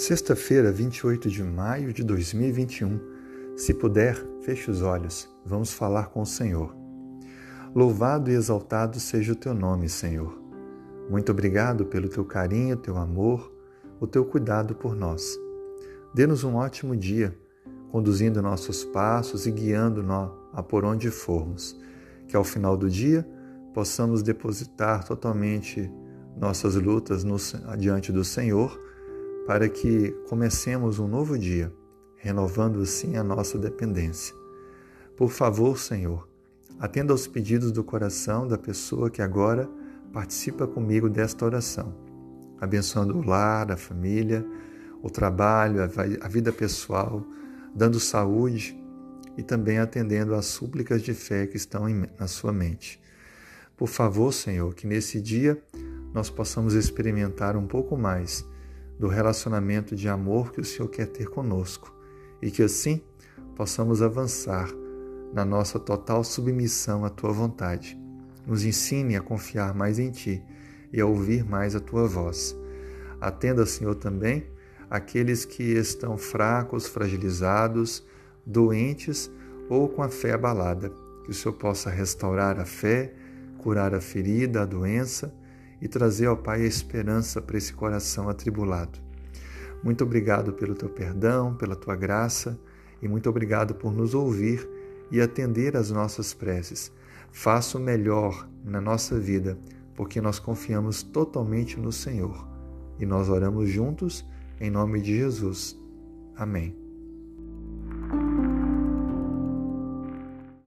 Sexta-feira, 28 de maio de 2021. Se puder, feche os olhos. Vamos falar com o Senhor. Louvado e exaltado seja o teu nome, Senhor. Muito obrigado pelo teu carinho, teu amor, o teu cuidado por nós. Dê-nos um ótimo dia, conduzindo nossos passos e guiando-nos a por onde formos. Que ao final do dia possamos depositar totalmente nossas lutas no, diante do Senhor para que comecemos um novo dia, renovando assim a nossa dependência. Por favor, Senhor, atenda aos pedidos do coração da pessoa que agora participa comigo desta oração, abençoando o lar, a família, o trabalho, a vida pessoal, dando saúde e também atendendo às súplicas de fé que estão na sua mente. Por favor, Senhor, que nesse dia nós possamos experimentar um pouco mais do relacionamento de amor que o Senhor quer ter conosco e que assim possamos avançar na nossa total submissão à tua vontade. Nos ensine a confiar mais em ti e a ouvir mais a tua voz. Atenda, Senhor, também aqueles que estão fracos, fragilizados, doentes ou com a fé abalada. Que o Senhor possa restaurar a fé, curar a ferida, a doença e trazer ao Pai a esperança para esse coração atribulado. Muito obrigado pelo teu perdão, pela tua graça e muito obrigado por nos ouvir e atender às nossas preces. Faça o melhor na nossa vida, porque nós confiamos totalmente no Senhor. E nós oramos juntos em nome de Jesus. Amém.